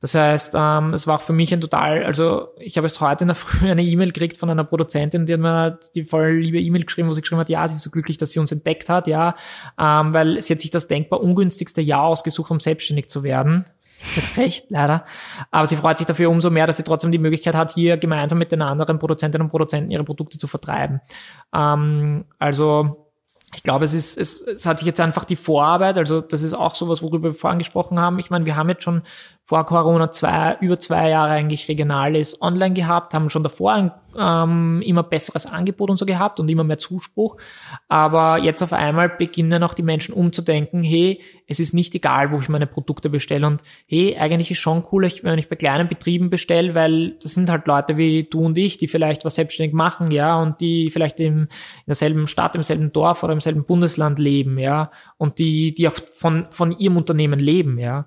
[SPEAKER 2] Das heißt, ähm, es war auch für mich ein total, also ich habe es heute in der Früh eine E-Mail gekriegt von einer Produzentin, die hat mir die voll liebe E-Mail geschrieben, wo sie geschrieben hat, ja, sie ist so glücklich, dass sie uns entdeckt hat, ja, ähm, weil sie hat sich das denkbar ungünstigste Jahr ausgesucht, um selbstständig zu werden. Sie hat recht, leider. Aber sie freut sich dafür umso mehr, dass sie trotzdem die Möglichkeit hat, hier gemeinsam mit den anderen Produzentinnen und Produzenten ihre Produkte zu vertreiben. Ähm, also ich glaube, es ist, es, es hat sich jetzt einfach die Vorarbeit, also das ist auch sowas, worüber wir vorhin gesprochen haben. Ich meine, wir haben jetzt schon vor Corona zwei, über zwei Jahre eigentlich Regionales online gehabt, haben schon davor ein ähm, immer besseres Angebot und so gehabt und immer mehr Zuspruch. Aber jetzt auf einmal beginnen auch die Menschen umzudenken, hey, es ist nicht egal, wo ich meine Produkte bestelle und hey, eigentlich ist schon cool, wenn ich bei kleinen Betrieben bestelle, weil das sind halt Leute wie du und ich, die vielleicht was selbstständig machen, ja, und die vielleicht im, in derselben Stadt, im selben Dorf oder im selben Bundesland leben, ja, und die, die auch von, von ihrem Unternehmen leben, ja.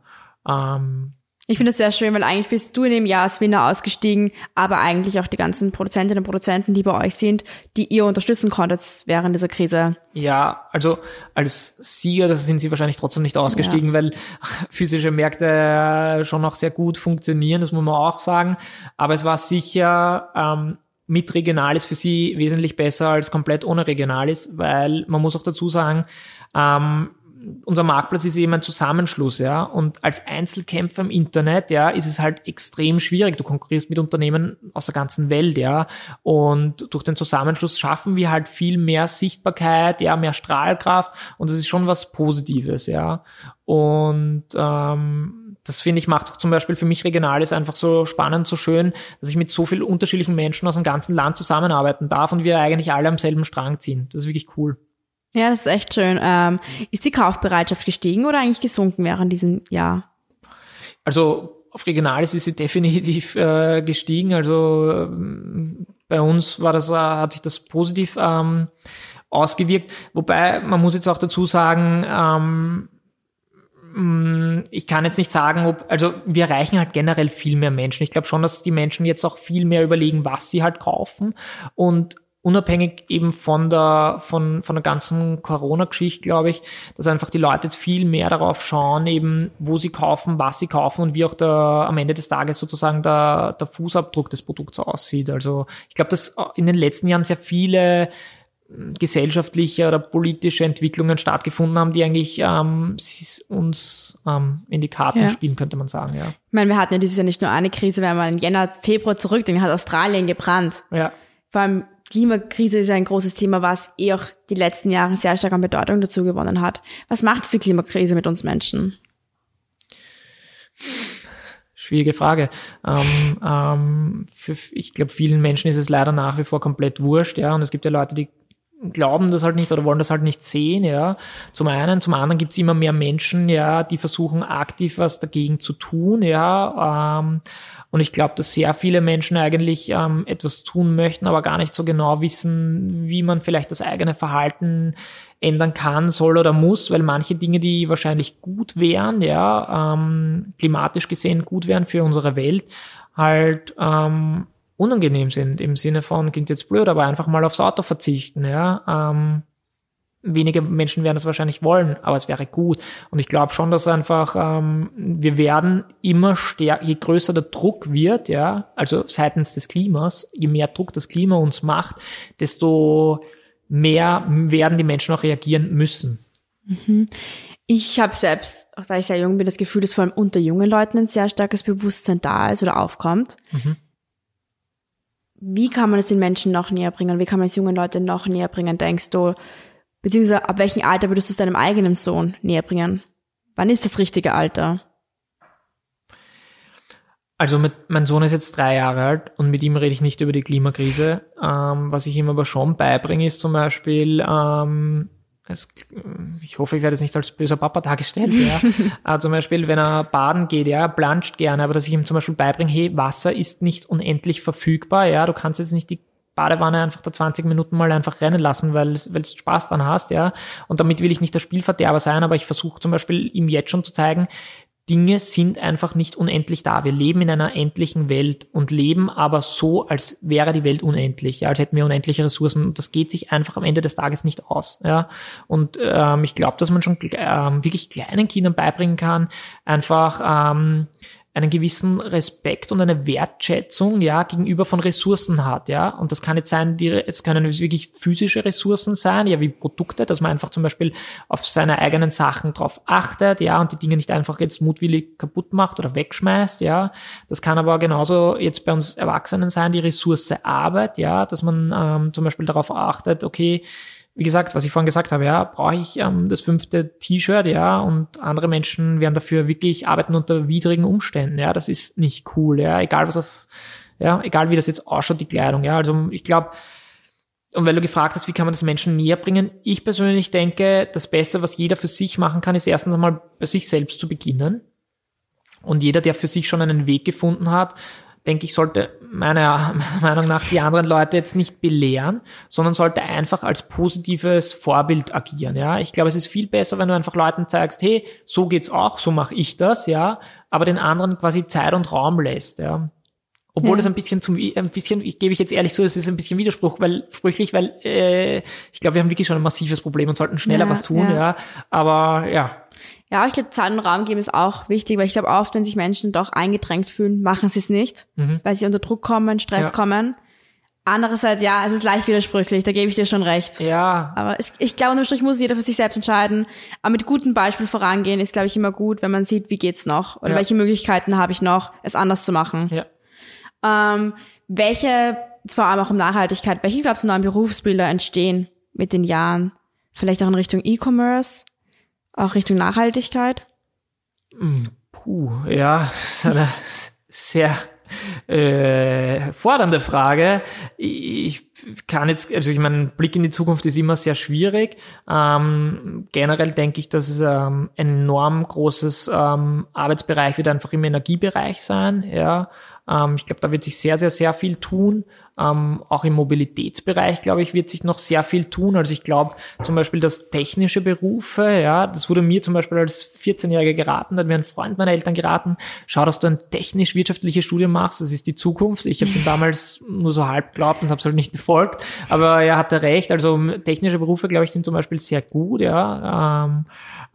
[SPEAKER 2] Ähm,
[SPEAKER 1] ich finde es sehr schön, weil eigentlich bist du in dem Jahr als Winner ausgestiegen, aber eigentlich auch die ganzen Produzentinnen und Produzenten, die bei euch sind, die ihr unterstützen konntet während dieser Krise.
[SPEAKER 2] Ja, also als Sieger, da sind sie wahrscheinlich trotzdem nicht ausgestiegen, ja. weil physische Märkte schon noch sehr gut funktionieren, das muss man auch sagen. Aber es war sicher ähm, mit Regionalis für sie wesentlich besser als komplett ohne Regionalis, weil man muss auch dazu sagen, ähm, unser Marktplatz ist eben ein Zusammenschluss, ja. Und als Einzelkämpfer im Internet, ja, ist es halt extrem schwierig. Du konkurrierst mit Unternehmen aus der ganzen Welt, ja. Und durch den Zusammenschluss schaffen wir halt viel mehr Sichtbarkeit, ja, mehr Strahlkraft. Und das ist schon was Positives, ja. Und ähm, das finde ich macht auch zum Beispiel für mich Regionales einfach so spannend, so schön, dass ich mit so vielen unterschiedlichen Menschen aus dem ganzen Land zusammenarbeiten darf und wir eigentlich alle am selben Strang ziehen. Das ist wirklich cool.
[SPEAKER 1] Ja, das ist echt schön. Ähm, ist die Kaufbereitschaft gestiegen oder eigentlich gesunken während diesem Jahr?
[SPEAKER 2] Also auf Regionales ist sie definitiv äh, gestiegen. Also ähm, bei uns war das, äh, hat sich das positiv ähm, ausgewirkt. Wobei man muss jetzt auch dazu sagen, ähm, mm, ich kann jetzt nicht sagen, ob, also wir erreichen halt generell viel mehr Menschen. Ich glaube schon, dass die Menschen jetzt auch viel mehr überlegen, was sie halt kaufen und unabhängig eben von der, von, von der ganzen Corona-Geschichte, glaube ich, dass einfach die Leute jetzt viel mehr darauf schauen, eben, wo sie kaufen, was sie kaufen und wie auch der, am Ende des Tages sozusagen der, der Fußabdruck des Produkts aussieht. Also, ich glaube, dass in den letzten Jahren sehr viele hm, gesellschaftliche oder politische Entwicklungen stattgefunden haben, die eigentlich ähm, uns ähm, in die Karten ja. spielen, könnte man sagen, ja. Ich
[SPEAKER 1] meine, wir hatten ja dieses Jahr nicht nur eine Krise, wenn man im Jänner, Februar zurückdenkt, hat Australien gebrannt.
[SPEAKER 2] Ja.
[SPEAKER 1] Vor allem Klimakrise ist ein großes Thema, was eh auch die letzten Jahre sehr stark an Bedeutung dazu gewonnen hat. Was macht diese Klimakrise mit uns Menschen?
[SPEAKER 2] Schwierige Frage. Ähm, ähm, für, ich glaube, vielen Menschen ist es leider nach wie vor komplett wurscht, ja. Und es gibt ja Leute, die glauben das halt nicht oder wollen das halt nicht sehen, ja. Zum einen, zum anderen gibt es immer mehr Menschen, ja, die versuchen aktiv was dagegen zu tun, ja. Ähm, und ich glaube, dass sehr viele Menschen eigentlich ähm, etwas tun möchten, aber gar nicht so genau wissen, wie man vielleicht das eigene Verhalten ändern kann, soll oder muss, weil manche Dinge, die wahrscheinlich gut wären, ja, ähm, klimatisch gesehen gut wären für unsere Welt, halt ähm, unangenehm sind im Sinne von, klingt jetzt blöd, aber einfach mal aufs Auto verzichten, ja. Ähm, wenige Menschen werden das wahrscheinlich wollen, aber es wäre gut. Und ich glaube schon, dass einfach ähm, wir werden immer stärker, je größer der Druck wird, ja, also seitens des Klimas, je mehr Druck das Klima uns macht, desto mehr werden die Menschen auch reagieren müssen.
[SPEAKER 1] Mhm. Ich habe selbst, auch da ich sehr jung bin, das Gefühl, dass vor allem unter jungen Leuten ein sehr starkes Bewusstsein da ist oder aufkommt. Mhm. Wie kann man es den Menschen noch näher bringen? Wie kann man es jungen Leuten noch näher bringen, denkst du? Beziehungsweise ab welchem Alter würdest du es deinem eigenen Sohn näher bringen? Wann ist das richtige Alter?
[SPEAKER 2] Also mit, mein Sohn ist jetzt drei Jahre alt und mit ihm rede ich nicht über die Klimakrise. Ähm, was ich ihm aber schon beibringe, ist zum Beispiel, ähm, es, ich hoffe, ich werde es nicht als böser Papa dargestellt, ja. aber zum Beispiel, wenn er baden geht, ja, planscht gerne, aber dass ich ihm zum Beispiel beibringe, hey, Wasser ist nicht unendlich verfügbar, ja, du kannst jetzt nicht die Badewanne einfach da 20 Minuten mal einfach rennen lassen, weil du Spaß dran hast, ja. Und damit will ich nicht der Spielverderber sein, aber ich versuche zum Beispiel ihm jetzt schon zu zeigen, Dinge sind einfach nicht unendlich da. Wir leben in einer endlichen Welt und leben aber so, als wäre die Welt unendlich, ja, als hätten wir unendliche Ressourcen. Und das geht sich einfach am Ende des Tages nicht aus. Ja. Und ähm, ich glaube, dass man schon ähm, wirklich kleinen Kindern beibringen kann, einfach ähm, einen gewissen Respekt und eine Wertschätzung ja gegenüber von Ressourcen hat ja. Und das kann jetzt sein die es können wirklich physische Ressourcen sein ja wie Produkte dass man einfach zum Beispiel auf seine eigenen Sachen drauf achtet ja und die Dinge nicht einfach jetzt mutwillig kaputt macht oder wegschmeißt ja. Das kann aber genauso jetzt bei uns Erwachsenen sein die Ressource Arbeit ja dass man ähm, zum Beispiel darauf achtet okay wie gesagt, was ich vorhin gesagt habe, ja, brauche ich ähm, das fünfte T-Shirt, ja, und andere Menschen werden dafür wirklich arbeiten unter widrigen Umständen, ja, das ist nicht cool, ja, egal was auf, Ja, egal wie das jetzt ausschaut, die Kleidung. Ja, also ich glaube, und weil du gefragt hast, wie kann man das Menschen näher bringen, ich persönlich denke, das Beste, was jeder für sich machen kann, ist erstens einmal bei sich selbst zu beginnen. Und jeder, der für sich schon einen Weg gefunden hat, denke ich, sollte meiner, meiner Meinung nach die anderen Leute jetzt nicht belehren, sondern sollte einfach als positives Vorbild agieren. Ja, ich glaube, es ist viel besser, wenn du einfach Leuten zeigst, hey, so geht's auch, so mache ich das, ja, aber den anderen quasi Zeit und Raum lässt. Ja. Obwohl ja. es ein bisschen zum, ein bisschen, ich gebe ich jetzt ehrlich so, es ist ein bisschen Widerspruch, weil, sprüchlich, weil äh, ich glaube, wir haben wirklich schon ein massives Problem und sollten schneller ja, was tun, ja. ja. Aber ja.
[SPEAKER 1] Ja, ich glaube, Zeit und Raum geben ist auch wichtig, weil ich glaube, oft, wenn sich Menschen doch eingedrängt fühlen, machen sie es nicht, mhm. weil sie unter Druck kommen, Stress ja. kommen. Andererseits, ja, es ist leicht widersprüchlich, da gebe ich dir schon recht.
[SPEAKER 2] Ja.
[SPEAKER 1] Aber es, ich glaube, unterm Strich muss jeder für sich selbst entscheiden. Aber mit gutem Beispiel vorangehen ist, glaube ich, immer gut, wenn man sieht, wie geht's noch oder ja. welche Möglichkeiten habe ich noch, es anders zu machen.
[SPEAKER 2] Ja.
[SPEAKER 1] Ähm, welche, vor allem auch um Nachhaltigkeit, welche, glaubst du, neuen Berufsbilder entstehen mit den Jahren? Vielleicht auch in Richtung E-Commerce, auch Richtung Nachhaltigkeit?
[SPEAKER 2] Hm, puh, ja, das ist eine sehr äh, fordernde Frage. Ich kann jetzt, also ich meine, Blick in die Zukunft ist immer sehr schwierig. Ähm, generell denke ich, dass es ähm, ein enorm großes ähm, Arbeitsbereich wird einfach im Energiebereich sein. Ja, ähm, ich glaube, da wird sich sehr, sehr, sehr viel tun. Ähm, auch im Mobilitätsbereich, glaube ich, wird sich noch sehr viel tun. Also ich glaube zum Beispiel, dass technische Berufe, ja, das wurde mir zum Beispiel als 14-Jähriger geraten, da hat mir ein Freund meiner Eltern geraten, schau, dass du ein technisch-wirtschaftliches Studium machst, das ist die Zukunft. Ich habe es ihm damals nur so halb geglaubt und habe es halt nicht befolgt, aber er hatte recht. Also technische Berufe, glaube ich, sind zum Beispiel sehr gut, ja. Ähm,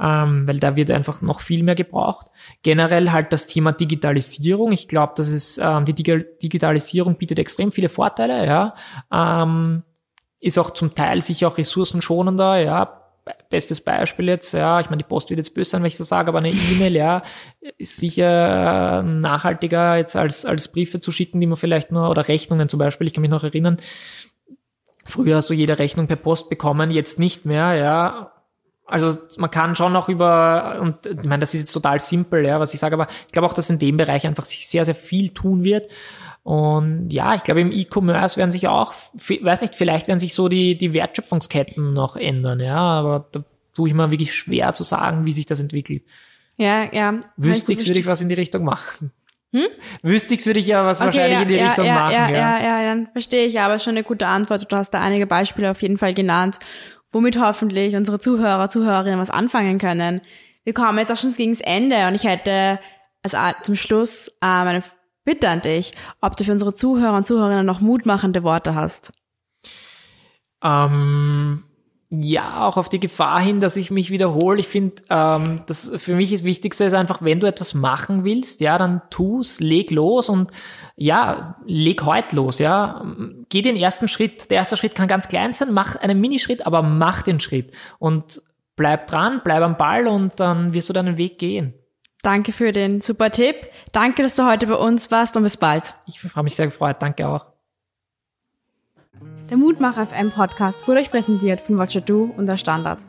[SPEAKER 2] ähm, weil da wird einfach noch viel mehr gebraucht. Generell halt das Thema Digitalisierung. Ich glaube, dass es ähm, die Digitalisierung bietet extrem viele Vorteile. Ja, ähm, ist auch zum Teil sicher auch ressourcenschonender. Ja, bestes Beispiel jetzt, ja, ich meine, die Post wird jetzt böse sein, wenn ich das sage, aber eine E-Mail, ja, ist sicher nachhaltiger jetzt als, als Briefe zu schicken, die man vielleicht nur, oder Rechnungen zum Beispiel, ich kann mich noch erinnern, früher hast du jede Rechnung per Post bekommen, jetzt nicht mehr, ja, also man kann schon noch über, und ich meine, das ist jetzt total simpel, ja, was ich sage, aber ich glaube auch, dass in dem Bereich einfach sich sehr, sehr viel tun wird. Und ja, ich glaube, im E-Commerce werden sich auch, weiß nicht, vielleicht werden sich so die, die Wertschöpfungsketten noch ändern, ja, aber da tue ich mir wirklich schwer zu sagen, wie sich das entwickelt.
[SPEAKER 1] Ja, ja.
[SPEAKER 2] Wüsste ich, würde ich was in die Richtung machen. Hm? Wüsste ich, würde ich ja was okay, wahrscheinlich ja, in die
[SPEAKER 1] ja,
[SPEAKER 2] Richtung
[SPEAKER 1] ja,
[SPEAKER 2] machen.
[SPEAKER 1] Ja, ja, ja, ja, dann verstehe ich, aber schon eine gute Antwort. Du hast da einige Beispiele auf jeden Fall genannt womit hoffentlich unsere Zuhörer, Zuhörerinnen was anfangen können. Wir kommen jetzt auch schon gegen das Ende und ich hätte also zum Schluss äh, meine Bitte an dich, ob du für unsere Zuhörer und Zuhörerinnen noch mutmachende Worte hast.
[SPEAKER 2] Ähm, ja, auch auf die Gefahr hin, dass ich mich wiederhole. Ich finde, ähm, das für mich das Wichtigste ist einfach, wenn du etwas machen willst, ja, dann tu's, leg los und ja, leg heute los, ja. Geh den ersten Schritt. Der erste Schritt kann ganz klein sein, mach einen Minischritt, aber mach den Schritt und bleib dran, bleib am Ball und dann wirst du deinen Weg gehen.
[SPEAKER 1] Danke für den super Tipp. Danke, dass du heute bei uns warst und bis bald.
[SPEAKER 2] Ich habe mich sehr gefreut. Danke auch.
[SPEAKER 1] Der Mutmacher FM Podcast wurde euch präsentiert von Watcher Do und der Standard.